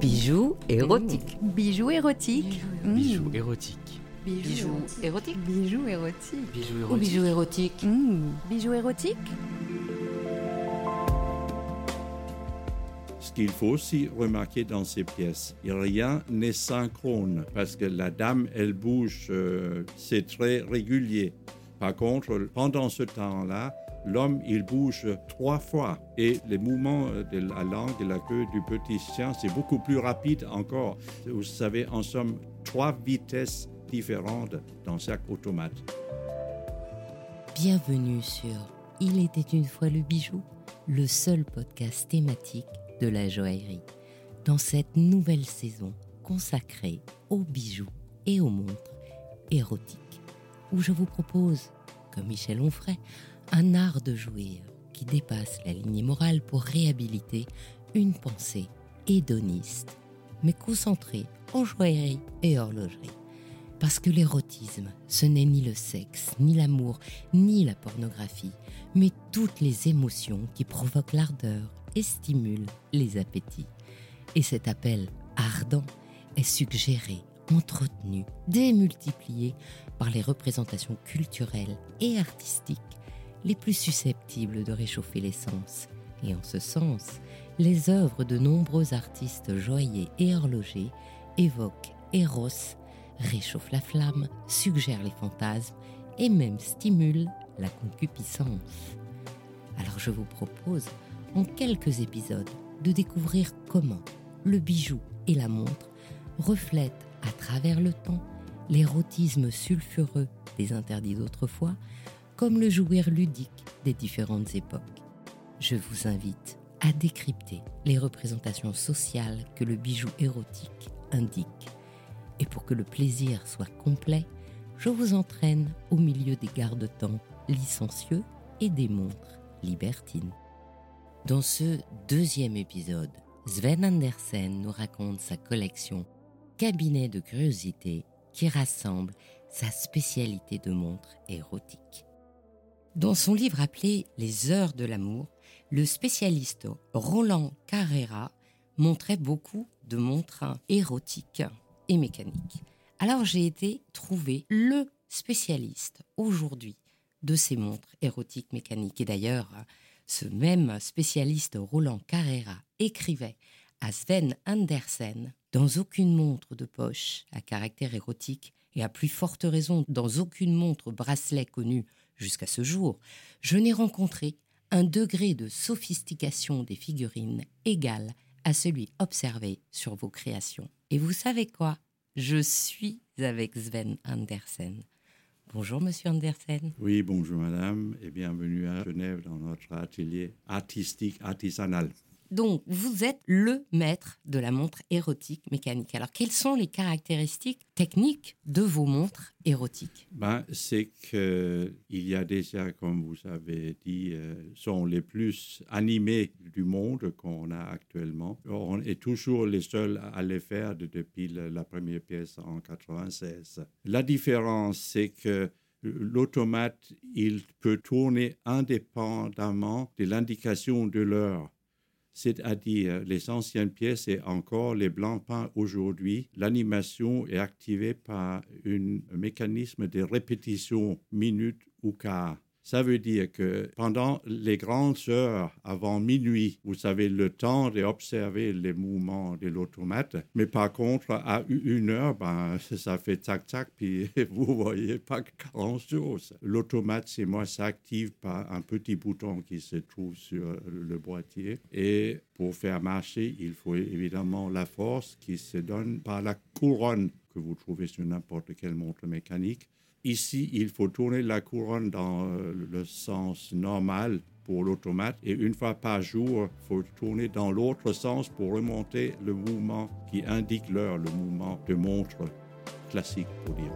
Bijoux érotiques. Bijoux érotiques. Bijoux érotiques. Bijoux érotiques. Bijoux érotiques. Bijoux Ou érotiques. bijoux érotiques. Mmh. Bijoux érotiques Ce qu'il faut aussi remarquer dans ces pièces, rien n'est synchrone parce que la dame, elle bouge, euh, c'est très régulier. Par contre, pendant ce temps-là, l'homme, il bouge trois fois et les mouvements de la langue et la queue du petit chien, c'est beaucoup plus rapide encore. Vous savez, en somme, trois vitesses différentes dans chaque automate. Bienvenue sur Il était une fois le bijou, le seul podcast thématique de la joaillerie. Dans cette nouvelle saison consacrée aux bijoux et aux montres érotiques, où je vous propose, comme Michel Onfray, un art de jouir qui dépasse la lignée morale pour réhabiliter une pensée hédoniste, mais concentrée en joaillerie et horlogerie. Parce que l'érotisme, ce n'est ni le sexe, ni l'amour, ni la pornographie, mais toutes les émotions qui provoquent l'ardeur et stimulent les appétits. Et cet appel ardent est suggéré, entretenu, démultiplié par les représentations culturelles et artistiques les plus susceptibles de réchauffer les sens. Et en ce sens, les œuvres de nombreux artistes joailliers et horlogers évoquent Eros, réchauffent la flamme, suggèrent les fantasmes et même stimulent la concupiscence. Alors je vous propose, en quelques épisodes, de découvrir comment le bijou et la montre reflètent à travers le temps l'érotisme sulfureux des interdits d'autrefois, comme le jouir ludique des différentes époques. Je vous invite à décrypter les représentations sociales que le bijou érotique indique. Et pour que le plaisir soit complet, je vous entraîne au milieu des garde-temps licencieux et des montres libertines. Dans ce deuxième épisode, Sven Andersen nous raconte sa collection Cabinet de curiosité qui rassemble sa spécialité de montres érotiques. Dans son livre appelé Les heures de l'amour, le spécialiste Roland Carrera montrait beaucoup de montres érotiques et mécaniques. Alors j'ai été trouver le spécialiste aujourd'hui de ces montres érotiques mécaniques. Et d'ailleurs, ce même spécialiste Roland Carrera écrivait à Sven Andersen Dans aucune montre de poche à caractère érotique, et à plus forte raison dans aucune montre bracelet connue jusqu'à ce jour, je n'ai rencontré un degré de sophistication des figurines égal à celui observé sur vos créations. Et vous savez quoi? Je suis avec Sven Andersen. Bonjour Monsieur Andersen. Oui, bonjour madame et bienvenue à Genève dans notre atelier artistique artisanal. Donc, vous êtes le maître de la montre érotique mécanique. Alors, quelles sont les caractéristiques techniques de vos montres érotiques? Ben, c'est qu'il y a déjà, comme vous avez dit, euh, sont les plus animés du monde qu'on a actuellement. On est toujours les seuls à les faire de- depuis la première pièce en 96. La différence, c'est que l'automate, il peut tourner indépendamment de l'indication de l'heure. C'est-à-dire, les anciennes pièces et encore les blancs peints aujourd'hui, l'animation est activée par un mécanisme de répétition minute ou quart. Ça veut dire que pendant les grandes heures avant minuit, vous avez le temps d'observer les mouvements de l'automate. Mais par contre, à une heure, ben, ça fait tac-tac, puis vous voyez pas grand-chose. L'automate, c'est moi, s'active par un petit bouton qui se trouve sur le boîtier. Et pour faire marcher, il faut évidemment la force qui se donne par la couronne que vous trouvez sur n'importe quelle montre mécanique. Ici, il faut tourner la couronne dans euh, le sens normal pour l'automate et une fois par jour, il faut tourner dans l'autre sens pour remonter le mouvement qui indique l'heure, le mouvement de montre classique pour dire.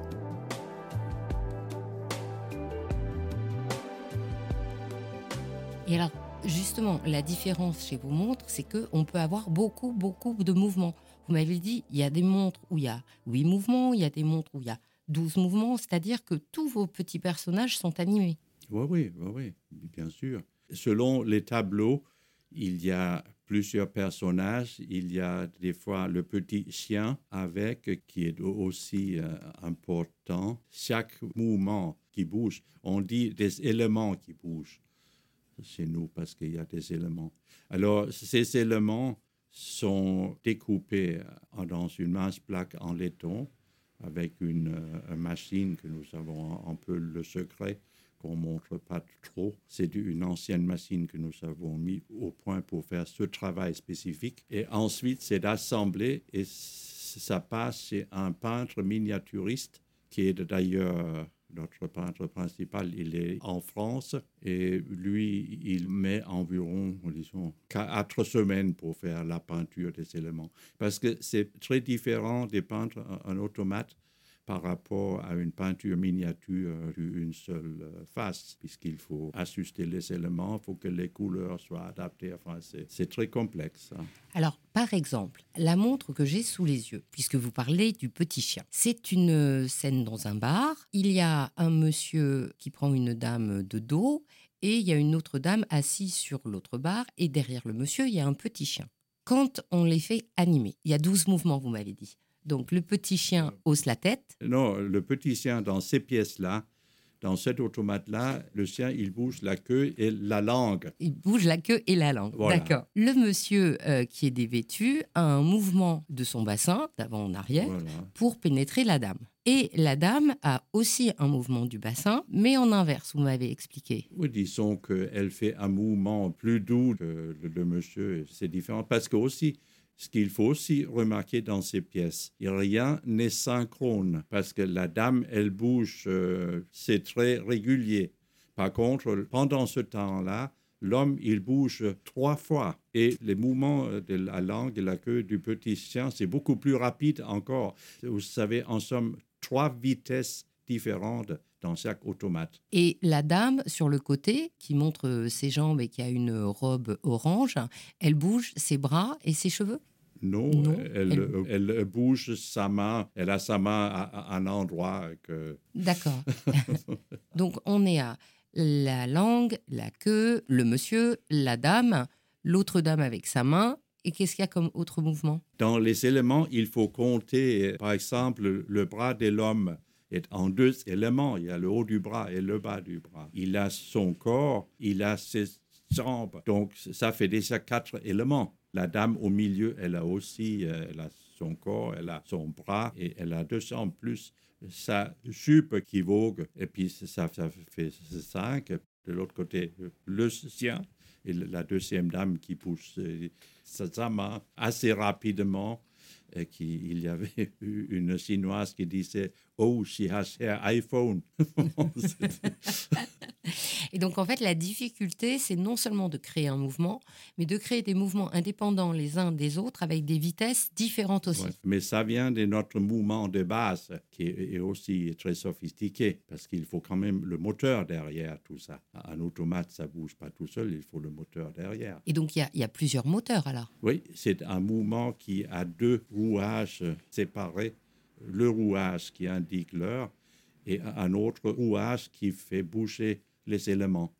Et alors, justement, la différence chez vos montres, c'est qu'on peut avoir beaucoup, beaucoup de mouvements. Vous m'avez dit, il y a des montres où il y a 8 mouvements, il y a des montres où il y a 12 mouvements, c'est-à-dire que tous vos petits personnages sont animés. Oui, oui, oui, bien sûr. Selon les tableaux, il y a plusieurs personnages. Il y a des fois le petit chien avec qui est aussi euh, important. Chaque mouvement qui bouge, on dit des éléments qui bougent chez nous parce qu'il y a des éléments. Alors, ces éléments sont découpés euh, dans une mince plaque en laiton avec une, euh, machine que nous avons un peu le secret qu'on montre pas trop. C'est une ancienne machine que nous avons mis au point pour faire ce travail spécifique. Et ensuite, c'est d'assembler et ça passe chez un peintre miniaturiste qui est d'ailleurs notre peintre principal, il est en France et lui, il met environ, disons, quatre semaines pour faire la peinture des éléments. Parce que c'est très différent des peintres en automate par rapport à une peinture miniature d'une seule euh, face, puisqu'il faut ajuster les éléments, il faut que les couleurs soient adaptées. Enfin, c'est très complexe. Hein. Alors, par exemple, la montre que j'ai sous les yeux, puisque vous parlez du petit chien, c'est une euh, scène dans un bar. Il y a un monsieur qui prend une dame de dos et il y a une autre dame assise sur l'autre bar et derrière le monsieur, il y a un petit chien. Quand on les fait animer, il y a 12 mouvements, vous m'avez dit. Donc le petit chien hausse la tête. Non, le petit chien dans ces pièces-là, dans cet automate-là, le chien, il bouge la queue et la langue. Il bouge la queue et la langue. D'accord. Le monsieur euh, qui est dévêtu a un mouvement de son bassin, d'avant en arrière, pour pénétrer la dame. Et la dame a aussi un mouvement du bassin, mais en inverse, vous m'avez expliqué. Oui, disons qu'elle fait un mouvement plus doux que le, le monsieur. C'est différent parce que aussi, ce qu'il faut aussi remarquer dans ces pièces, rien n'est synchrone parce que la dame, elle bouge, euh, c'est très régulier. Par contre, pendant ce temps-là, l'homme, il bouge trois fois. Et les mouvements de la langue et la queue du petit chien, c'est beaucoup plus rapide encore. Vous savez, en somme, trois vitesses différentes dans chaque automate. Et la dame sur le côté, qui montre ses jambes et qui a une robe orange, elle bouge ses bras et ses cheveux? Non, elle, bouge sa main, elle a sa main à, un endroit que... D'accord. Donc on est à la langue, la queue, le monsieur, la dame, l'autre dame avec sa main. Et qu'est-ce qu'il y a comme autre mouvement? Dans les éléments, il faut compter, par exemple, le bras de l'homme est en deux éléments. Il y a le haut du bras et le bas du bras. Il a son corps, il a ses jambes. Donc ça fait déjà quatre éléments. La dame au milieu, elle a aussi euh, son corps, elle a son bras et elle a deux jambes plus sa jupe qui vogue. Et puis ça, fait cinq. De l'autre côté, le sien et la deuxième dame qui pousse sa main assez rapidement. Et il y avait une chinoise qui disait Oh, she has her iPhone. Et donc, en fait, la difficulté, c'est non seulement de créer un mouvement, mais de créer des mouvements indépendants les uns des autres avec des vitesses différentes aussi. mais ça vient de notre mouvement de base qui est aussi très sophistiqué parce qu'il faut quand même le moteur derrière tout ça. Un automate, ça bouge pas tout seul, il faut le moteur derrière. Et donc, il y, y a, plusieurs moteurs alors Oui, c'est un mouvement qui a deux rouages séparés. Le rouage qui indique l'heure et un autre rouage qui fait bouger les éléments.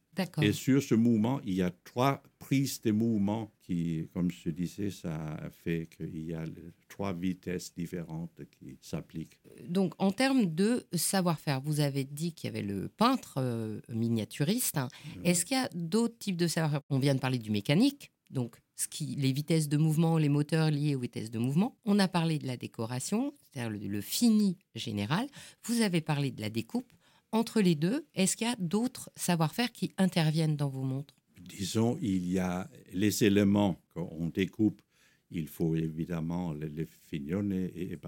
Et sur ce mouvement, il y a trois prises de mouvement qui, comme je disais, ça fait qu'il y a trois vitesses différentes qui s'appliquent. Donc, en termes de savoir-faire, vous avez dit qu'il y avait le peintre euh, miniaturiste. Est-ce qu'il y a d'autres types de savoir-faire? On vient de parler du mécanique, donc ce qui, les vitesses de mouvement, les moteurs liés aux vitesses de mouvement. On a parlé de la décoration, c'est-à-dire le fini général. Vous avez parlé de la découpe entre les deux, est-ce qu'il y a d'autres savoir-faire qui interviennent dans vos montres? Disons, il y a les éléments qu'on découpe. Il faut évidemment les, fignonner et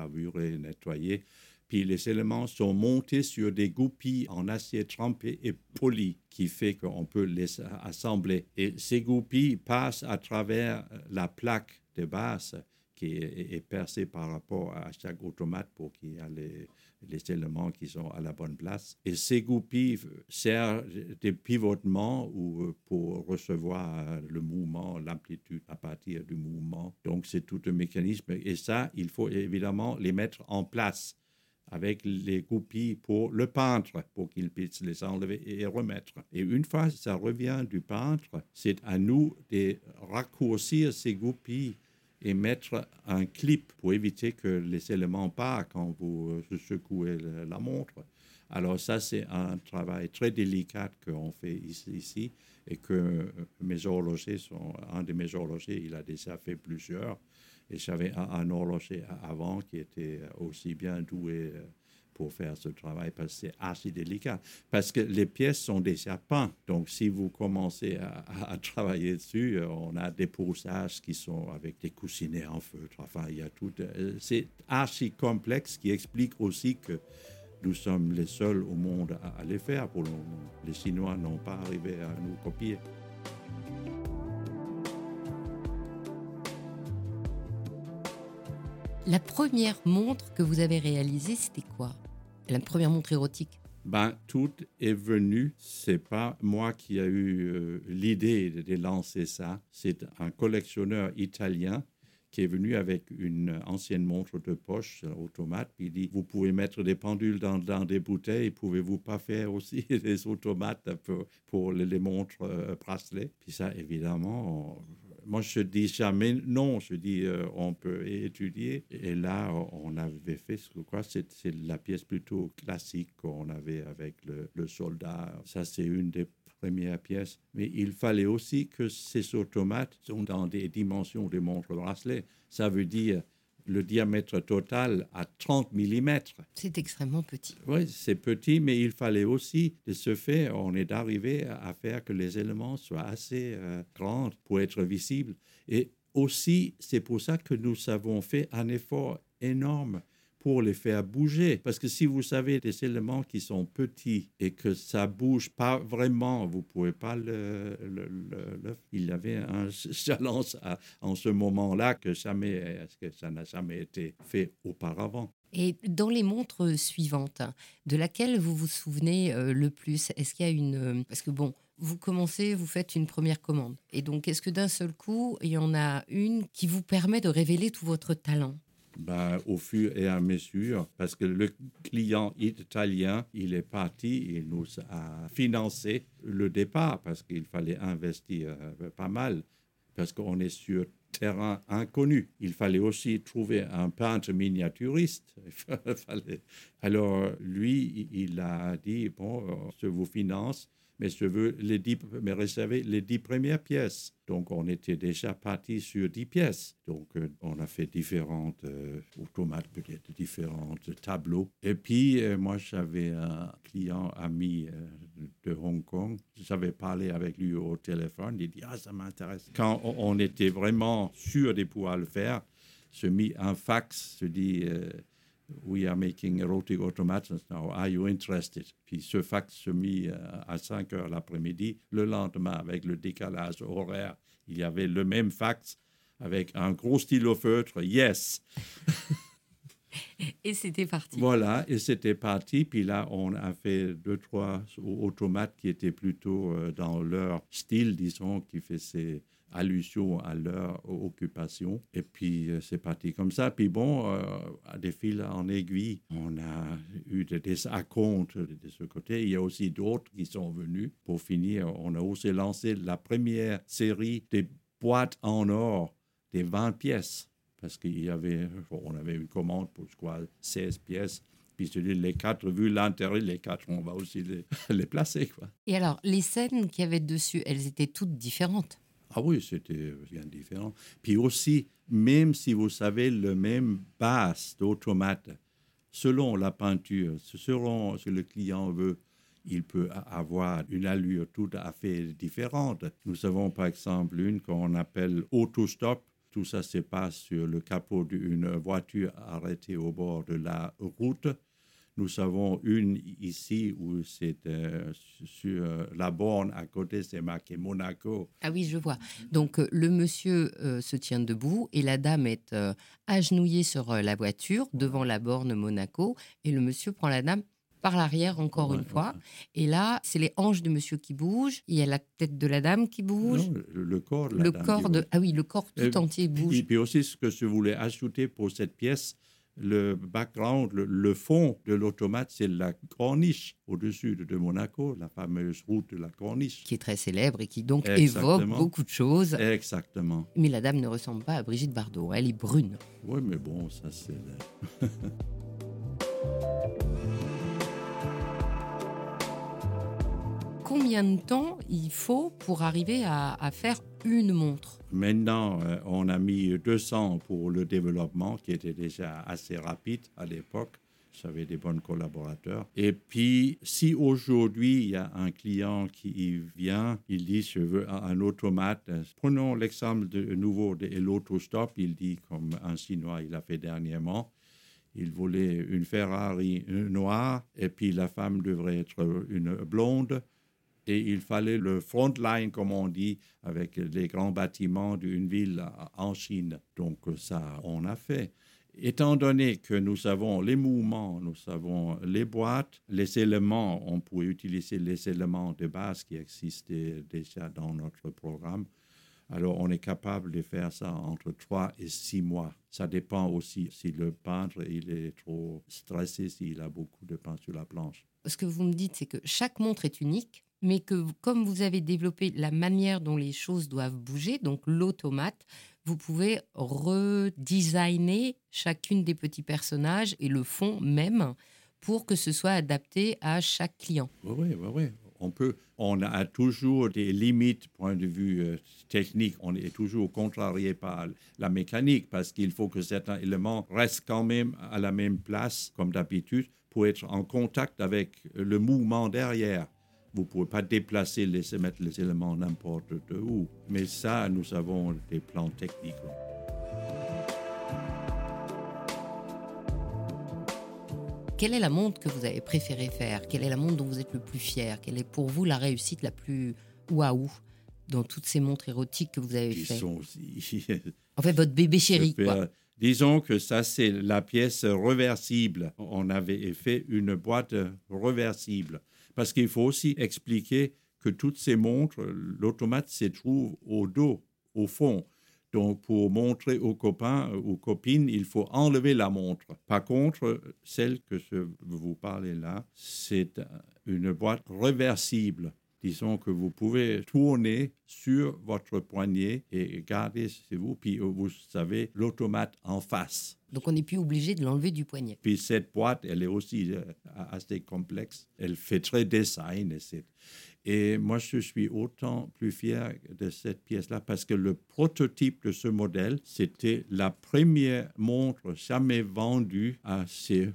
nettoyer. Puis les éléments sont montés sur des goupilles en acier trempé et poli, qui fait qu'on peut les assembler. Et ces goupilles passent à travers la plaque de base qui est, percée par rapport à chaque automate pour qu'il y ait les, les éléments qui sont à la bonne place. Et ces goupilles servent de pivotement ou euh, pour recevoir le mouvement, l'amplitude à partir du mouvement. Donc c'est tout un mécanisme. Et ça, il faut évidemment les mettre en place avec les goupilles pour le peintre, pour qu'il puisse les enlever et remettre. Et une fois ça revient du peintre, c'est à nous de raccourcir ces goupilles et mettre un clip pour éviter que les éléments partent quand vous euh, secouez la montre. Alors ça, c'est un travail très délicat qu'on fait ici, et que euh, mes horlogers sont, un de mes horlogers, il a déjà fait plusieurs. Et j'avais un, un horloger avant qui était aussi bien doué euh, pour faire ce travail parce que c'est assez délicat. Parce que les pièces sont déjà peintes. Donc, si vous commencez à, travailler dessus, euh, on a des poussages qui sont avec des coussinets en feutre. Enfin, il y a tout. C'est assez complexe qui explique aussi que nous sommes les seuls au monde à, à les faire pour le moment. Les Chinois n'ont pas arrivé à nous copier. La première montre que vous avez réalisée, c'était quoi? La première montre érotique? Ben, tout est venu. C'est pas moi qui a eu euh, l'idée de, lancer ça. C'est un collectionneur italien qui est venu avec une ancienne montre de poche euh, automate. Il dit Vous pouvez mettre des pendules dans, des bouteilles, pouvez-vous pas faire aussi des automates pour, les, montres euh, bracelets? Puis ça, évidemment, moi je dis jamais non, je dis euh, on peut étudier. Et là, on avait fait ce quoi C'est c'est la pièce plutôt classique qu'on avait avec le, le soldat. Ça, c'est une des premières pièces. Mais il fallait aussi que ces automates sont dans des dimensions de montre bracelet. Ça veut dire le diamètre total à 30 mm. C'est extrêmement petit. Oui, c'est petit, mais il fallait aussi, de ce fait, on est arrivé à faire que les éléments soient assez euh, grands pour être visibles. Et aussi, c'est pour ça que nous avons fait un effort énorme pour les faire bouger. Parce que si vous savez des éléments qui sont petits et que ça bouge pas vraiment, vous pouvez pas le... le- le- Il y avait un challenge en ce moment-là que jamais, que ça n'a jamais été fait auparavant. Et dans les montres suivantes, de laquelle vous vous souvenez euh, le plus? Est-ce qu'il y a une... euh, Parce que bon, vous commencez, vous faites une première commande. Et donc, est-ce que d'un seul coup, il y en a une qui vous permet de révéler tout votre talent? Ben, au fur et à mesure, parce que le client italien, il est parti, il nous a financé le départ parce qu'il fallait investir euh, pas mal, parce qu'on est sur terrain inconnu. Il fallait aussi trouver un peintre miniaturiste. Alors, lui, il a dit, bon, euh, je vous finance, mais je veux les dix, mais réserver les dix premières pièces. Donc, on était déjà parti sur dix pièces. Donc, euh, on a fait différentes euh, automates, peut-être différents tableaux. Et puis, euh, moi, j'avais un client ami de Hong Kong. J'avais parlé avec lui au téléphone. Il dit, ah, ça m'intéresse. Quand on, était vraiment sûr de pouvoir le faire, je mis un fax, dis, euh, We are making erotic automatons now. Are you interested? Puis ce fax se mit euh, à 5 heures l'après-midi. Le lendemain, avec le décalage horaire, il y avait le même fax avec un gros stylo feutre. Yes! Et c'était parti. Voilà, et c'était parti. Puis là, on a fait deux, trois automates qui étaient plutôt euh, dans leur style, disons, qui faisaient allusion à leur occupation. Et puis, euh, c'est parti comme ça. Puis bon, euh, à des fils en aiguille, on a eu des, acomptes de ce côté. Il y a aussi d'autres qui sont venus. Pour finir, on a aussi lancé la première série des boîtes en or, des 20 pièces parce qu'il y avait, on avait une commande pour je crois, 16 pièces. Puis je dis, les quatre, vu l'intérêt, les quatre, on va aussi les, les placer. Quoi. Et alors, les scènes qu'il y avait dessus, elles étaient toutes différentes? Ah oui, c'était bien différent. Puis aussi, même si vous savez le même base d'automate, selon la peinture, selon ce que le client veut, il peut avoir une allure tout à fait différente. Nous avons par exemple une qu'on appelle autostop. Tout ça se passe sur le capot d'une voiture arrêtée au bord de la route. Nous avons une ici où c'est euh, sur la borne à côté, c'est marqué Monaco. Ah oui, je vois. Donc, euh, le monsieur euh, se tient debout et la dame est euh, agenouillée sur euh, la voiture devant la borne Monaco. Et le monsieur prend la dame par l'arrière encore Ouais, une fois. Et là, c'est les hanches du monsieur qui bougent. Il y a la tête de la dame qui bouge. Non, le, corps la le dame corps de... Ah oui, le corps tout Euh, entier bouge. Et puis aussi, ce que je voulais ajouter pour cette pièce, le background, le, le fond de l'automate, c'est la corniche au-dessus de, de Monaco, la fameuse route de la corniche. Qui est très célèbre et qui donc Exactement. évoque beaucoup de choses. Exactement. Mais la dame ne ressemble pas à Brigitte Bardot. Elle est brune. Oui, mais bon, ça c'est... Combien de temps il faut pour arriver à, à faire une montre Maintenant, euh, on a mis deux ans pour le développement, qui était déjà assez rapide à l'époque. J'avais des bons collaborateurs. Et puis, si aujourd'hui, il y a un client qui vient, il dit, je veux un, automate. Prenons l'exemple de nouveau de l'autostop. Il dit, comme un Chinois, il a fait dernièrement, il voulait une Ferrari noire, et puis la femme devrait être une blonde. Et il fallait le front line, comme on dit, avec les grands bâtiments d'une ville en Chine. Donc ça, on a fait. Étant donné que nous avons les mouvements, nous avons les boîtes, les éléments, on pourrait utiliser les éléments de base qui existaient déjà dans notre programme. Alors, on est capable de faire ça entre 3 et 6 mois. Ça dépend aussi si le peintre il est trop stressé, s'il a beaucoup de pain sur la planche. Ce que vous me dites, c'est que chaque montre est unique, mais que comme vous avez développé la manière dont les choses doivent bouger, donc l'automate, vous pouvez redesigner chacune des petits personnages et le fond même pour que ce soit adapté à chaque client. Oui, oui, oui. On peut, on a toujours des limites point de vue euh, technique. On est toujours contrarié par la mécanique parce qu'il faut que certains éléments restent quand même à la même place comme d'habitude pour être en contact avec le mouvement derrière. Vous ne pouvez pas déplacer, laisser mettre les éléments n'importe où. Mais ça, nous avons des plans techniques. Quelle est la montre que vous avez préféré faire? Quelle est la montre dont vous êtes le plus fier? Quelle est pour vous la réussite la plus waouh dans toutes ces montres érotiques que vous avez faites? Sont En fait, votre bébé chéri, quoi. Disons que ça, c'est la pièce reversible. On avait fait une boîte reversible. Parce qu'il faut aussi expliquer que toutes ces montres, l'automate se trouve au dos, au fond. Donc, pour montrer aux copains, aux copines, il faut enlever la montre. Par contre, celle que je vous parlez là, c'est une boîte reversible. Disons que vous pouvez tourner sur votre poignet et garder chez vous, puis vous savez l'automate en face. Donc on n'est plus obligé de l'enlever du poignet. Puis cette boîte, elle est aussi euh, assez complexe. Elle fait très design. C'est- et moi, je suis autant plus fier de cette pièce-là parce que le prototype de ce modèle, c'était la première montre jamais vendue à ces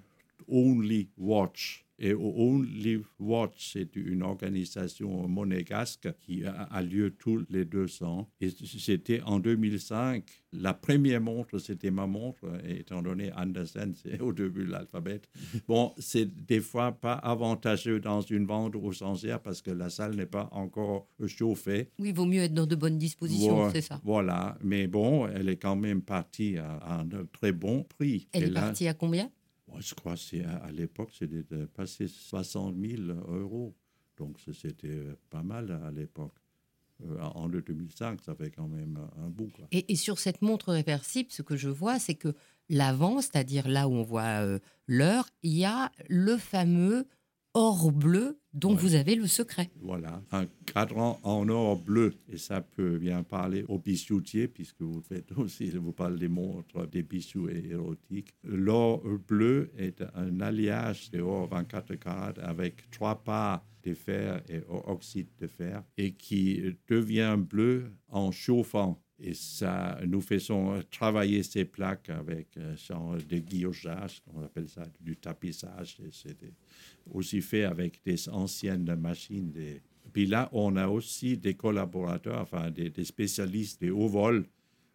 Only Watch. Et Only Watch, c'est une organisation monégasque qui a, lieu tous les deux ans. Et c'était en 2005. La première montre, c'était ma montre, étant donné Andersen, c'est au début de l'alphabet. Bon, c'est des fois pas avantageux dans une vente aux enchères parce que la salle n'est pas encore chauffée. Oui, il vaut mieux être dans de bonnes dispositions, Voilà, c'est ça. Voilà, mais bon, elle est quand même partie à, à un très bon prix. Elle Et est là, partie à combien? Moi, je crois que à, à l'époque, c'était de passer 60 000 euros. Donc, c'était euh, pas mal à l'époque. Euh, en 2005, ça fait quand même un bout. Quoi. et, et sur cette montre réversible, ce que je vois, c'est que l'avant, c'est-à-dire là où on voit euh, l'heure, il y a le fameux or bleu dont Ouais. vous avez le secret. Voilà, un cadran en or bleu. Et ça peut bien parler aux bijoutiers, puisque vous faites aussi, vous parlez des montres, des bijoux érotiques. L'or bleu est un alliage de or 24 carats avec trois parts de fer et oxyde de fer et qui devient bleu en chauffant. Et ça, nous faisons travailler ces plaques avec un genre de guillochage, on appelle ça du tapissage. C'est des- aussi fait avec des anciennes machines. Des... Puis là, on a aussi des collaborateurs, enfin des, des spécialistes des haut vol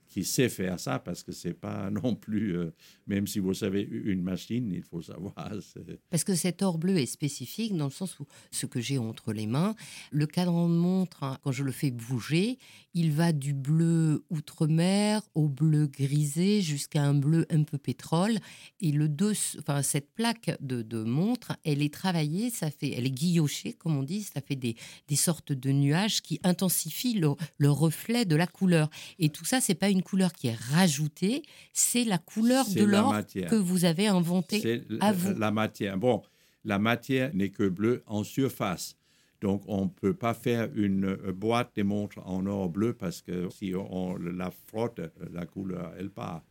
qui savent faire ça parce que c'est pas non plus, euh, même si vous savez une machine, il faut savoir. Parce que cet or bleu est spécifique dans le sens où ce que j'ai entre les mains, le cadran de montre, hein, quand je le fais bouger, il va du bleu outre-mer au bleu grisé jusqu'à un bleu un peu pétrole. Et le deux, enfin, cette plaque de, de montre, elle est travaillée, ça fait, elle est guillochée, comme on dit, ça fait des, des sortes de nuages qui intensifient le, le reflet de la couleur. Et tout ça, c'est pas une couleur qui est rajoutée, c'est la couleur de l'or que vous avez inventée. C'est à vous. la matière. Bon, la matière n'est que bleue en surface. Donc, on ne peut pas faire une euh, boîte de montres en or bleu parce que si on la frotte, euh, la couleur, elle part.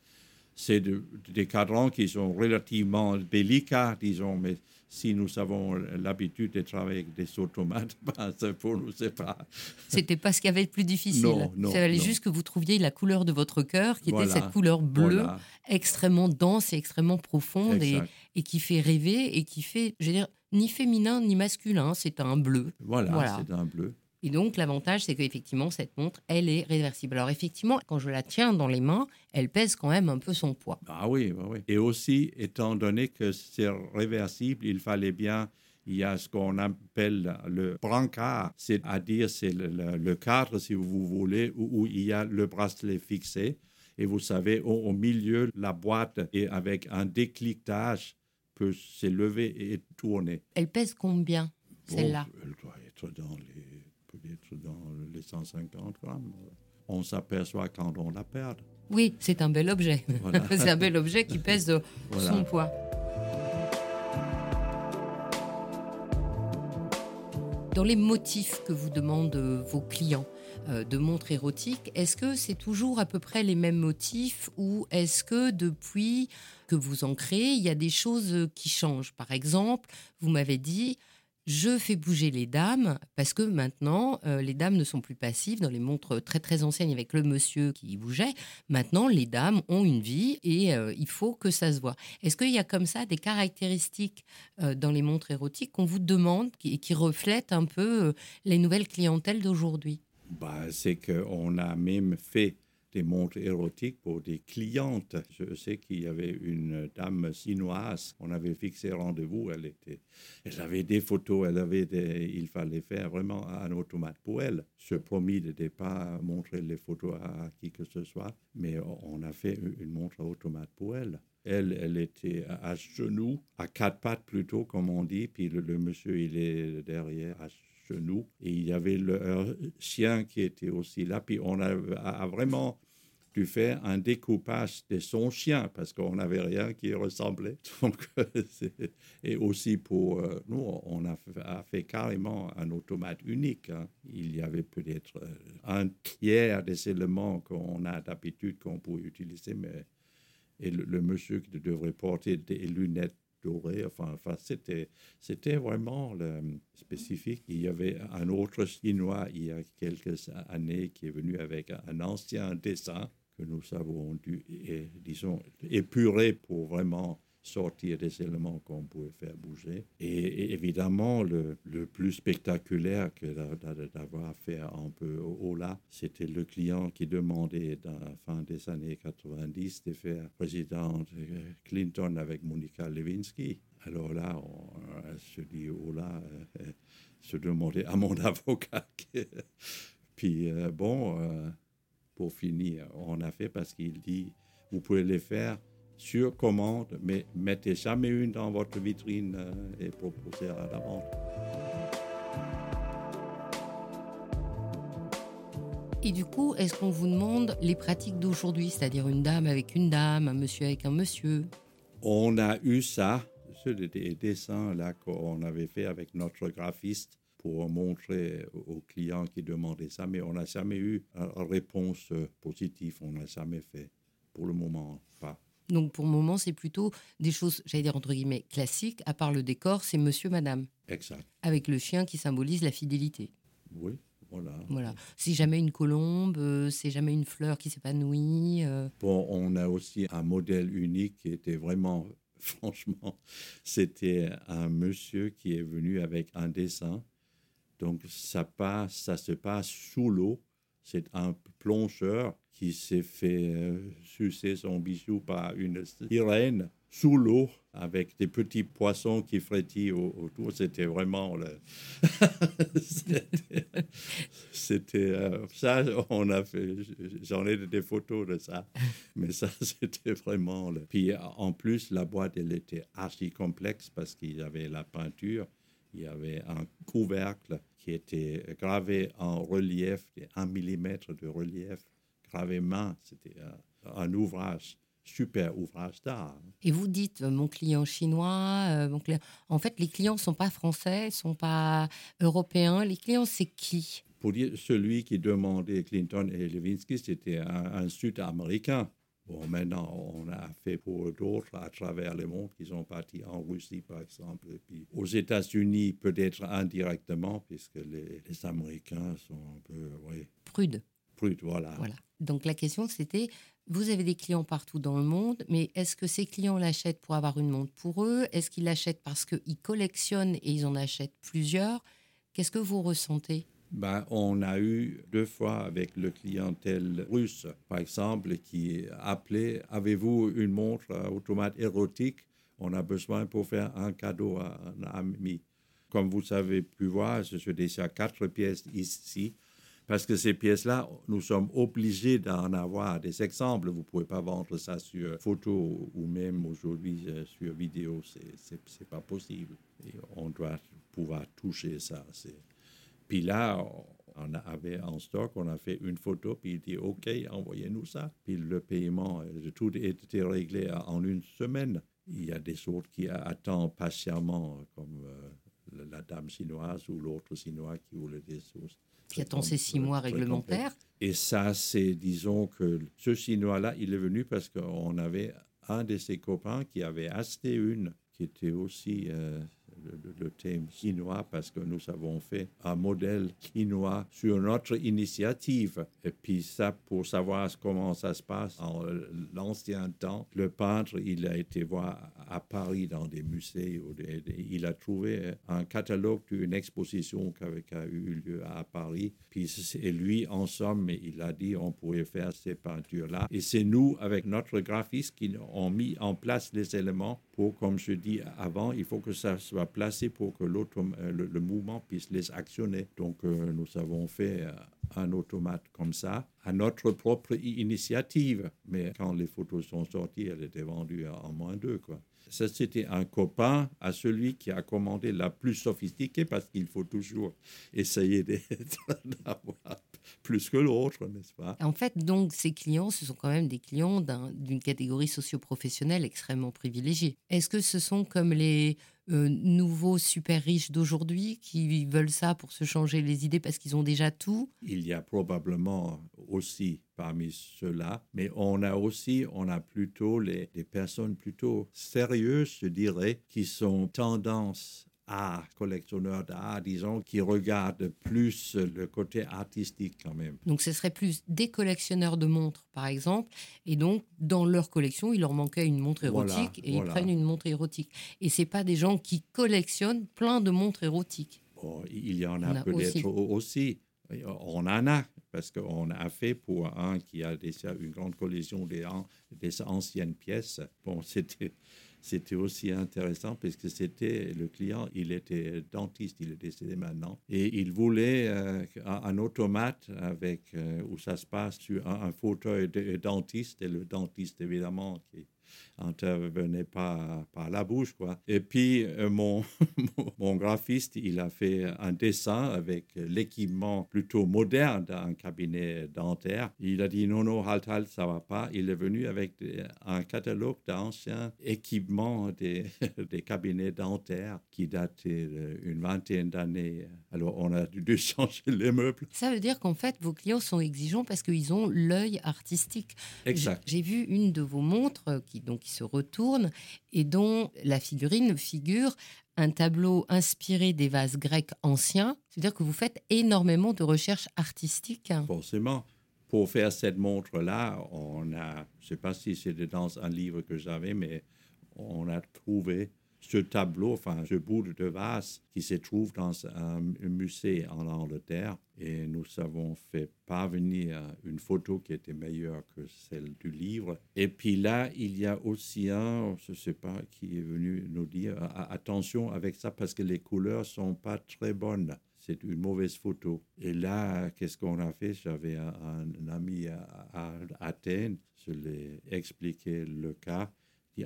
C'est de- des cadrans qui sont relativement délicats, disons, mais si nous avons l'habitude de travailler avec des automates, ben, c'est pour nous, c'est pas. C'était pas ce qu'il y avait de plus difficile. Non, non, Il fallait non. juste que vous trouviez la couleur de votre cœur, qui Voilà, était cette couleur bleue, Voilà, extrêmement dense et extrêmement profonde, exact. et qui fait rêver, et qui fait, je veux dire, ni féminin ni masculin, c'est un bleu. Voilà, Voilà. c'est un bleu. Et donc, l'avantage, c'est qu'effectivement, cette montre, elle est réversible. Alors, effectivement, quand je la tiens dans les mains, elle pèse quand même un peu son poids. Ah oui, oui. Et aussi, étant donné que c'est réversible, il fallait bien, il y a ce qu'on appelle le brancard, c'est-à-dire c'est le, cadre, si vous voulez, où, où il y a le bracelet fixé. Et vous savez, au, au milieu, la boîte, et avec un décliquetage, peut s'élever et tourner. Elle pèse combien, celle-là? Elle doit être dans les, peut-être dans les 150 grammes. On s'aperçoit quand on la perd. Oui, c'est un bel objet. Voilà. c'est un bel objet qui pèse euh, Voilà. son poids. Dans les motifs que vous demandent euh, vos clients de montres érotiques, est-ce que c'est toujours à peu près les mêmes motifs ou est-ce que depuis que vous en créez, il y a des choses euh, qui changent? Par exemple, vous m'avez dit, je fais bouger les dames parce que maintenant, euh, les dames ne sont plus passives dans les montres très très anciennes avec le monsieur qui bougeait. Maintenant, les dames ont une vie et euh, il faut que ça se voit. Est-ce qu'il y a comme ça des caractéristiques euh, dans les montres érotiques qu'on vous demande qui- et qui reflètent un peu euh, les nouvelles clientèles d'aujourd'hui? Bah, c'est qu'on a même fait des montres érotiques pour des clientes. Je sais qu'il y avait une dame chinoise, on avait fixé rendez-vous, elle, était, elle avait des photos, elle avait il fallait faire vraiment un automate pour elle. Je promis de ne pas montrer les photos à qui que ce soit, mais on a fait une montre automate pour elle. Elle, elle était à genoux, à quatre pattes plutôt, comme on dit, puis le, le monsieur, il est derrière, à genoux. Et il y avait le chien qui était aussi là. Puis on a, vraiment dû faire un découpage de son chien parce qu'on n'avait rien qui ressemblait. Donc, et aussi pour euh, nous, on a fait, a fait carrément un automate unique. hein. Il y avait peut-être euh, un tiers des éléments qu'on a d'habitude qu'on pouvait utiliser, mais et le, le monsieur qui devrait porter des lunettes dorées. Enfin, enfin c'était, c'était vraiment le- spécifique. Il y avait un autre Chinois il y a quelques années qui est venu avec un ancien dessin que nous avons dû, disons, épurer pour vraiment sortir des éléments qu'on pouvait faire bouger. Et, évidemment, le, le plus spectaculaire que d'a- d'a- d'avoir fait un peu au là, c'était le client qui demandait, dans la fin des années 90, de faire président Clinton avec Monica Lewinsky. Alors là, on, euh, se dit, oh là, euh, se demander à mon avocat. Puis euh, bon, euh, pour finir, on a fait parce qu'il dit, vous pouvez les faire sur commande, mais mettez jamais une dans votre vitrine euh, et proposez à la vente. Et du coup, est-ce qu'on vous demande les pratiques d'aujourd'hui, c'est-à-dire une dame avec une dame, un monsieur avec un monsieur? On a eu ça, ceux des des dessins là qu'on avait fait avec notre graphiste pour montrer aux clients qui demandaient ça, mais on n'a jamais eu une réponse euh, positive, on n'a jamais fait. Pour le moment, pas. Donc pour le moment, c'est plutôt des choses, j'allais dire entre guillemets, classiques. À part le décor, c'est monsieur, madame, Exact. avec le chien qui symbolise la fidélité. Oui, voilà. Voilà. C'est jamais une colombe, euh, c'est jamais une fleur qui s'épanouit. euh. Bon, on a aussi un modèle unique qui était vraiment, franchement, c'était un monsieur qui est venu avec un dessin. Donc, ça, passe, ça se passe sous l'eau. C'est un plongeur qui s'est fait euh, sucer son bijou par une sirène sous l'eau avec des petits poissons qui frétillent au- autour. C'était vraiment le... C'était- euh, ça, on a fait. J'en ai des photos de ça, mais ça c'était vraiment. Le... Puis en plus, la boîte elle était archi complexe parce qu'il y avait la peinture, il y avait un couvercle qui était gravé en relief, un millimètre de relief travail main. C'était un, un ouvrage super ouvrage d'art. Et vous dites, euh, mon client chinois, euh, mon client... en fait, les clients ne sont pas français, ne sont pas européens. Les clients, c'est qui? Pour dire celui qui demandait Clinton et Levinsky, c'était un, Sud-Américain. Bon, maintenant, on a fait pour d'autres à travers le monde qui sont partis en Russie, par exemple, et puis aux États-Unis, peut-être indirectement, puisque les, les, Américains sont un peu, oui. Prudes. Prudes, voilà. Voilà. Donc la question, c'était vous avez des clients partout dans le monde, mais est-ce que ces clients l'achètent pour avoir une montre pour eux? Est-ce qu'ils l'achètent parce qu'ils collectionnent et ils en achètent plusieurs? Qu'est-ce que vous ressentez? Ben, on a eu deux fois avec le clientèle russe, par exemple, qui appelait Avez-vous une montre automate érotique? On a besoin pour faire un cadeau à un ami. Comme vous avez pu voir, je suis déjà quatre pièces ici. Parce que ces pièces-là, nous sommes obligés d'en avoir des exemples. Vous ne pouvez pas vendre ça sur photo ou même aujourd'hui euh, sur vidéo. Ce n'est pas possible. on doit pouvoir toucher ça. Puis là, on avait en stock, on a fait une photo, puis il dit OK, envoyez-nous ça. Puis le paiement, euh, tout était réglé en une semaine. Il y a des autres qui attendent patiemment, comme euh, la dame chinoise ou l'autre chinois qui voulait des choses qui attend ces six mois réglementaires. Et ça, c'est, disons que ce Chinois-là, il est venu parce qu'on avait un de ses copains qui avait acheté une, qui était aussi euh, le, thème chinois parce que nous avons fait un modèle chinois sur notre initiative. Et puis ça, pour savoir comment ça se passe en l'ancien temps, le peintre, il a été voir à Paris dans des musées, il a trouvé un catalogue d'une exposition qui a eu lieu à Paris. Puis c'est lui, en somme, il a dit on pourrait faire ces peintures-là. Et c'est nous, avec notre graphiste, qui ont mis en place les éléments pour, comme je dis avant, il faut que ça soit placé pour que euh, le, le, mouvement puisse les actionner. Donc, euh, nous avons fait euh, un automate comme ça à notre propre initiative. Mais quand les photos sont sorties, elles étaient vendues en moins d'eux. Quoi. Ça, c'était un copain à celui qui a commandé la plus sophistiquée parce qu'il faut toujours essayer d'avoir plus que l'autre, n'est-ce pas? En fait, donc, ces clients, ce sont quand même des clients d'une catégorie socio-professionnelle extrêmement privilégiée. Est-ce que ce sont comme les euh, nouveaux super riches d'aujourd'hui qui veulent ça pour se changer les idées parce qu'ils ont déjà tout? Il y a probablement aussi parmi ceux-là, mais on a aussi, on a plutôt les, personnes plutôt sérieuses, je dirais, qui sont tendance art, collectionneurs d'art, disons, qui regardent plus le côté artistique quand même. Donc ce serait plus des collectionneurs de montres, par exemple, et donc dans leur collection, il leur manquait une montre érotique et ils prennent une montre érotique. Et c'est pas des gens qui collectionnent plein de montres érotiques. il y en a, peut-être aussi. On en a, parce qu'on a fait pour un qui a déjà une grande collection des, des anciennes pièces. Bon, c'était c'était aussi intéressant parce que c'était le client, il était dentiste, il est décédé maintenant, et il voulait euh, un, automate avec euh, où ça se passe sur un, fauteuil de dentiste et le dentiste évidemment qui intervenait pas par la bouche. Quoi. Et puis, euh, mon, mon graphiste, il a fait un dessin avec l'équipement plutôt moderne d'un cabinet dentaire. Il a dit non, non, halt, halt, ça va pas. Il est venu avec un catalogue d'anciens équipements des, des cabinets dentaires qui dataient d'une vingtaine d'années. Alors, on a dû changer les meubles. Ça veut dire qu'en fait, vos clients sont exigeants parce qu'ils ont l'œil artistique. Exact. J'ai vu une de vos montres qui donc se retourne et dont la figurine figure un tableau inspiré des vases grecs anciens. C'est-à-dire que vous faites énormément de recherches artistiques. Forcément. Pour faire cette montre-là, on a, je ne sais pas si c'était dans un livre que j'avais, mais on a trouvé ce tableau, enfin ce bout de vase qui se trouve dans un musée en Angleterre. Et nous avons fait parvenir une photo qui était meilleure que celle du livre. Et puis là, il y a aussi un, je ne sais pas qui est venu nous dire, attention avec ça parce que les couleurs sont pas très bonnes c'est une mauvaise photo. Et là, qu'est-ce qu'on a fait? J'avais un, ami à, à, Athènes, je lui ai expliqué le cas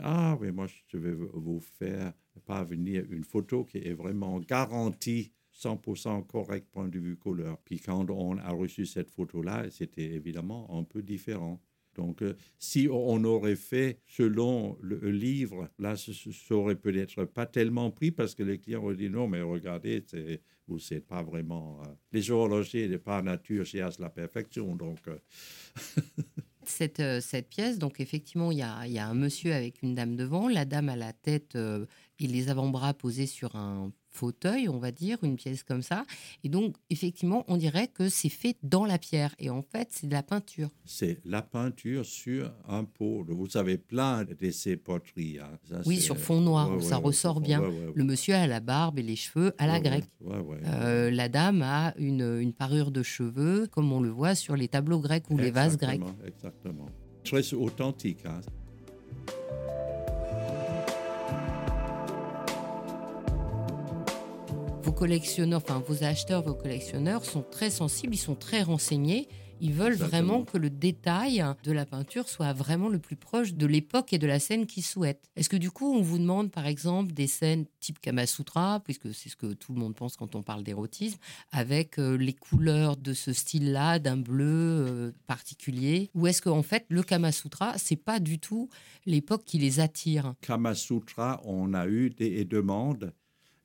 Ah, mais moi, je vais vous faire parvenir une photo qui est vraiment garantie 100% correct point de vue couleur. Puis quand on a reçu cette photo-là, c'était évidemment un peu différent. Donc, euh, si on aurait fait selon le livre, là, ça aurait peut-être pas tellement pris parce que les clients auraient dit non, mais regardez, vous n'êtes pas vraiment. Euh, les horlogers par nature cherchent la perfection. Donc. Euh, cette, cette, pièce, donc effectivement, il y a, y a, un monsieur avec une dame devant, la dame à la tête et les avant-bras posés sur un fauteuil, on va dire, une pièce comme ça. Et donc, effectivement, on dirait que c'est fait dans la pierre. Et en fait, c'est de la peinture. C'est la peinture sur un pot. Vous savez, plein de ces poteries. Hein. oui, sur fond noir, ça ressort bien. Le monsieur a la barbe et les cheveux à la grecque. Euh, la dame a une, une, parure de cheveux, comme on le voit sur les tableaux grecs ou les vases grecs. Exactement. Très authentique. Hein. Vos collectionneurs, enfin vos acheteurs, vos collectionneurs sont très sensibles, ils sont très renseignés. Ils veulent vraiment que le détail de la peinture soit vraiment le plus proche de l'époque et de la scène qu'ils souhaitent. Est-ce que du coup, on vous demande par exemple des scènes type Kamasutra, puisque c'est ce que tout le monde pense quand on parle d'érotisme, avec euh, les couleurs de ce style-là, d'un bleu euh, particulier? Ou est-ce qu'en fait, le Kamasutra, c'est pas du tout l'époque qui les attire? Kamasutra, on a eu des demandes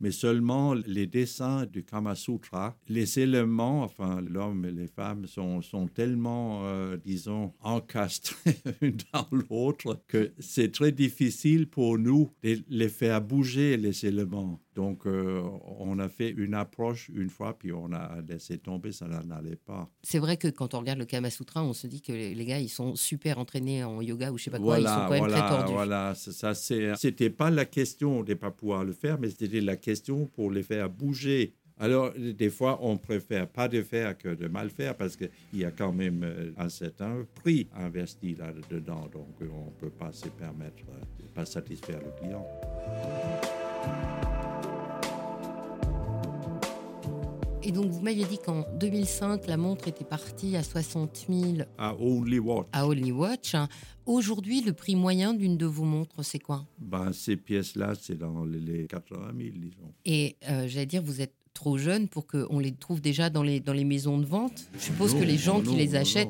mais seulement les dessins du Kama Sutra, les éléments, enfin l'homme et les femmes sont, sont tellement, euh, disons, encastrés l'un dans l'autre que c'est très difficile pour nous de les faire bouger, les éléments. Donc, euh, on a fait une approche une fois, puis on a laissé tomber, ça n'allait pas. C'est vrai que quand on regarde le Kama Sutra, on se dit que les, gars, ils sont super entraînés en yoga ou je sais pas quoi, ils sont quand même très tordus. Voilà, ça, c'était pas la question de ne pas pouvoir le faire, mais c'était la question pour les faire bouger. Alors, des fois, on préfère pas de faire que de mal faire parce qu'il y a quand même euh, un certain prix investi là-dedans. Donc, on ne peut pas se permettre de ne pas satisfaire le client. Et donc, vous m'aviez dit qu'en 2005, la montre était partie à 60 000. À Only Watch. À Only Watch. Aujourd'hui, le prix moyen d'une de vos montres, c'est quoi? Ben, Ces pièces-là, c'est dans les 80 000, disons. Et euh, j'allais dire, vous êtes trop jeune pour qu'on les trouve déjà dans les, dans les maisons de vente? Je suppose que les gens qui les achètent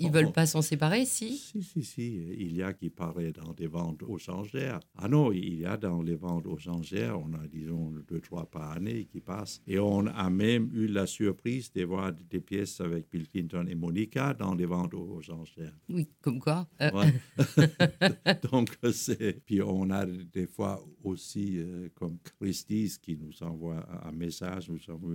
ils veulent pas s'en séparer, si? Si, si, si. Il y a qui paraît dans des ventes aux changères. Ah non, il y a dans les ventes aux changères, on a, disons, deux, trois par année qui passent. Et on a même eu la surprise de voir des pièces avec Bill Clinton et Monica dans les ventes aux changères. Oui, comme quoi. Euh. Donc, c'est. Puis on a des fois aussi, euh, comme Christie's qui nous envoie un message,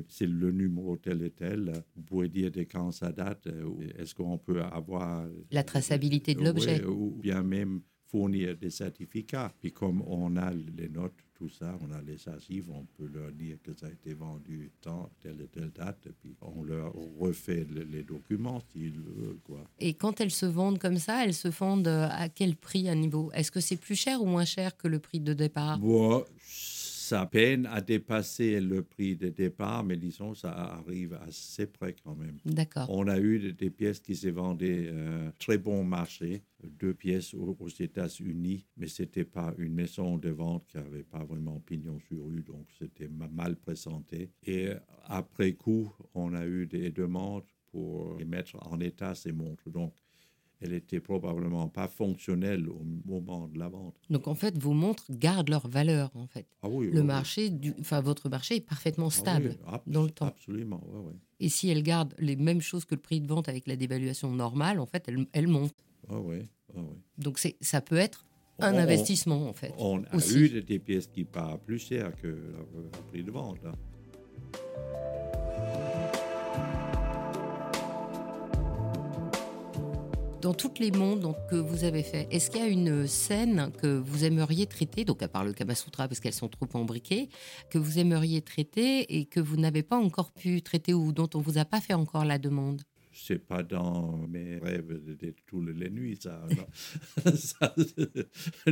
c'est le numéro tel et tel. Vous pouvez dire de quand ça date. Euh, est-ce qu'on peut avoir... La traçabilité de l'objet. ou bien même fournir des certificats. Puis comme on a les notes, tout ça, on a les archives, on peut leur dire que ça a été vendu tant, telle et telle date, et puis on leur refait les documents s'ils veulent. Quoi. Et quand elles se vendent comme ça, elles se vendent à quel prix à niveau? Est-ce que c'est plus cher ou moins cher que le prix de départ? Ça peine à dépasser le prix de départ, mais disons, ça arrive assez près quand même. D'accord. On a eu des pièces qui s'est vendues euh, très bon marché, deux pièces aux, États-Unis, mais c'était pas une maison de vente qui avait pas vraiment pignon sur rue, donc c'était mal présenté. Et après coup, on a eu des demandes pour mettre en état ces montres. Donc, elle était probablement pas fonctionnelle au moment de la vente. Donc en fait, vos montres gardent leur valeur en fait. Ah oui, le marché, du, enfin votre marché est parfaitement ah stable dans le temps. Absolument, oui, Et si elle garde les mêmes choses que le prix de vente avec la dévaluation normale, en fait, elle, elle monte. Ah oui, ah oui. Donc c'est, ça peut être un investissement en fait. On a eu des pièces qui partent plus cher que le prix de vente. Hein. Dans toutes les mondes que vous avez fait, est-ce qu'il y a une scène que vous aimeriez traiter, donc à part le Kamasutra parce qu'elles sont trop embriquées, que vous aimeriez traiter et que vous n'avez pas encore pu traiter ou dont on vous a pas fait encore la demande? C'est pas dans mes rêves de, toutes les nuits, ça.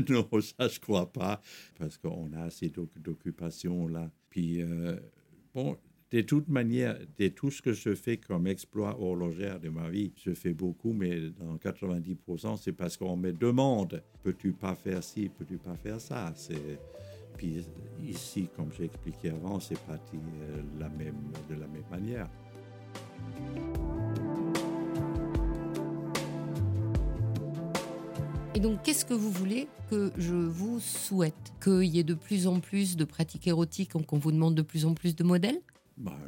Non, ça, je crois pas, parce qu'on a assez d'occupations là. Puis, euh, bon, de toute manière, de tout ce que je fais comme exploit horloger de ma vie, je fais beaucoup, mais dans 90%, c'est parce qu'on me demande peux-tu pas faire ci, peux-tu pas faire ça? Puis ici, comme j'ai expliqué avant, c'est parti euh, de la même manière. Et donc, qu'est-ce que vous voulez que je vous souhaite? Qu'il y ait de plus en plus de pratiques érotiques, qu'on vous demande de plus en plus de modèles? Bah,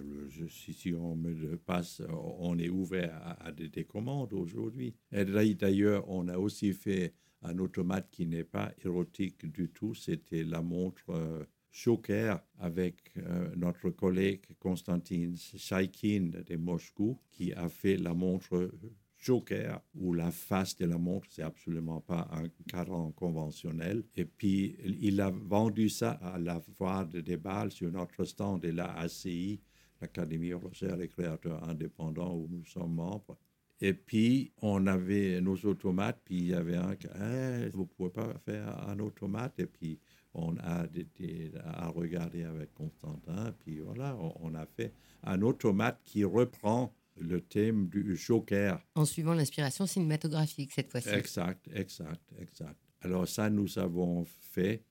si, si on me le passe, on est ouvert à, des, des commandes aujourd'hui. D'ailleurs- on a aussi fait un automate qui n'est pas érotique du tout. C'était la montre euh, Joker avec euh, notre collègue Konstantin Shaikin de Moscou qui a fait la montre Joker où la face de la montre, c'est absolument pas un cadran conventionnel. Et puis, il a vendu ça à la foire de débat sur notre stand de la ACI, l'Académie française des créateurs indépendants où nous sommes membres. Et puis, on avait nos automates, puis il y avait un Eh, vous ne pouvez pas faire un automate? Et puis, on a été à avec Constantin, puis voilà, on a fait un automate qui reprend le thème du Joker. En suivant l'inspiration cinématographique cette fois-ci. Exact, exact, exact. Alors ça, nous avons fait,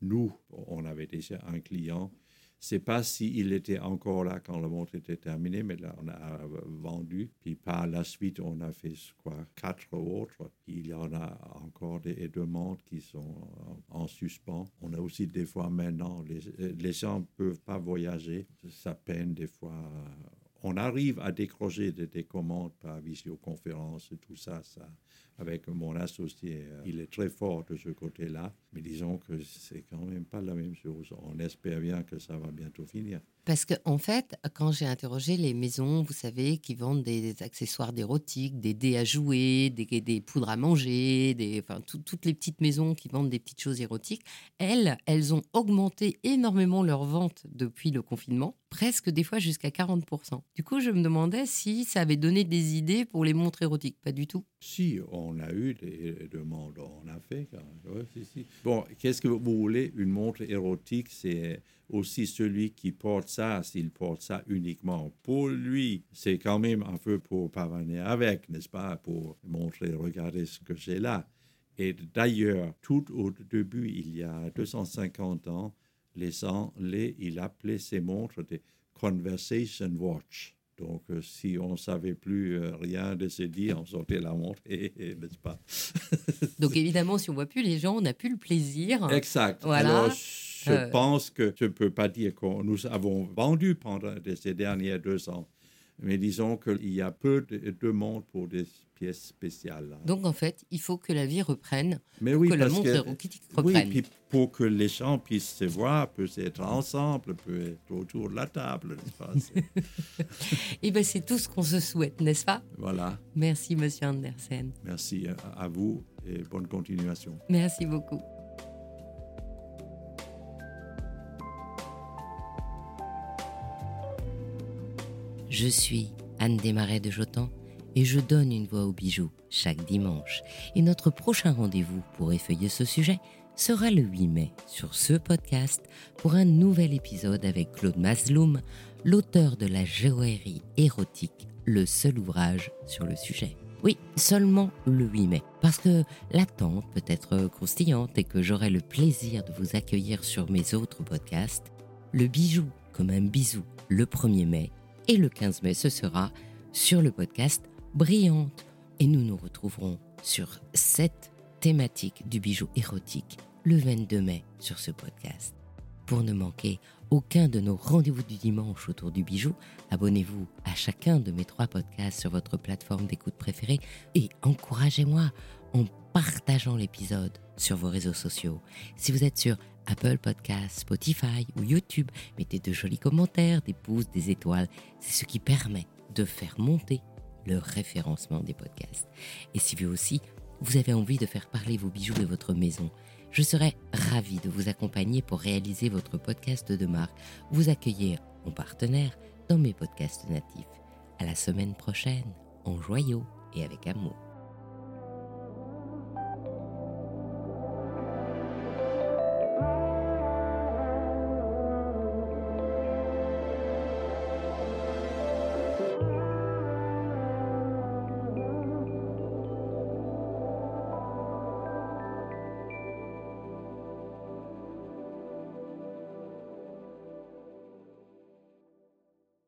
nous, on avait déjà un client. C'est pas s'il était encore là quand la montre était terminée, mais là, on a vendu. Puis par la suite, on a fait quoi, quatre autres. Il y en a encore des demandes qui sont en suspens. On a aussi des fois maintenant, les, les gens ne peuvent pas voyager. Ça peine des fois on arrive à décrocher des, des, commandes par visioconférence et tout ça, ça. Avec mon associé, euh, il est très fort de ce côté-là. Mais disons que c'est quand même pas la même chose. On espère bien que ça va bientôt finir. Parce qu'en en fait, quand j'ai interrogé les maisons, vous savez, qui vendent des accessoires d'érotique, des dés à jouer, des, poudres à manger, enfin, tout, toutes les petites maisons qui vendent des petites choses érotiques, elles, elles ont augmenté énormément leur vente depuis le confinement, presque des fois jusqu'à 40%. Du coup, je me demandais si ça avait donné des idées pour les montres érotiques. Pas du tout. Si, on a eu des demandes, on a fait. Bon, qu'est-ce que vous voulez? Une montre érotique, c'est aussi celui qui porte ça, s'il porte ça uniquement pour lui, c'est quand même un peu pour parvenir avec, n'est-ce pas Pour montrer, regardez ce que j'ai là. Et d'ailleurs, tout au début, il y a 250 ans, les Anglais, il appelait ces montres des Conversation Watch. Donc, euh, si on ne savait plus euh, rien de se dire, on sortait la montre, n'est-ce pas? Donc, évidemment, si on ne voit plus les gens, on n'a plus le plaisir. Exact. Voilà. Alors, je euh... pense que je ne peux pas dire que nous avons vendu pendant ces dernières deux ans, mais disons qu'il y a peu de demandes pour des pièces spéciales. Donc, en fait, il faut que la vie reprenne, mais oui, que reprenne. Oui, puis pour que les gens puissent se voir, puissent être ensemble, puissent être autour de la table, n'est-ce pas? Et bien, c'est tout ce qu'on se souhaite, n'est-ce pas? Voilà. Merci, monsieur Andersen. Merci à vous et bonne continuation. Merci beaucoup. Je suis Anne Desmarais de Jotan et je donne une voix aux bijoux chaque dimanche. Et notre prochain rendez-vous pour effeuiller ce sujet sera le 8 mai sur ce podcast pour un nouvel épisode avec Claude Masloum, l'auteur de la joaillerie érotique, le seul ouvrage sur le sujet. Oui, seulement le 8 mai, parce que l'attente peut être croustillante et que j'aurai le plaisir de vous accueillir sur mes autres podcasts. Le bijou comme un bisou le 1er mai et le 15 mai, ce sera sur le podcast Brillante. Et nous nous retrouverons sur cette thématique du bijou érotique le 22 mai sur ce podcast. Pour ne manquer aucun de nos rendez-vous du dimanche autour du bijou, abonnez-vous à chacun de mes trois podcasts sur votre plateforme d'écoute préférée et encouragez-moi en partageant l'épisode sur vos réseaux sociaux. Si vous êtes sur Apple Podcasts, Spotify ou YouTube, mettez de jolis commentaires, des pouces, des étoiles. C'est ce qui permet de faire monter le référencement des podcasts. Et si vous aussi, vous avez envie de faire parler vos bijoux de votre maison, je serai ravie de vous accompagner pour réaliser votre podcast de marque, vous accueillir en partenaire dans mes podcasts natifs. À la semaine prochaine, en joyau et avec amour.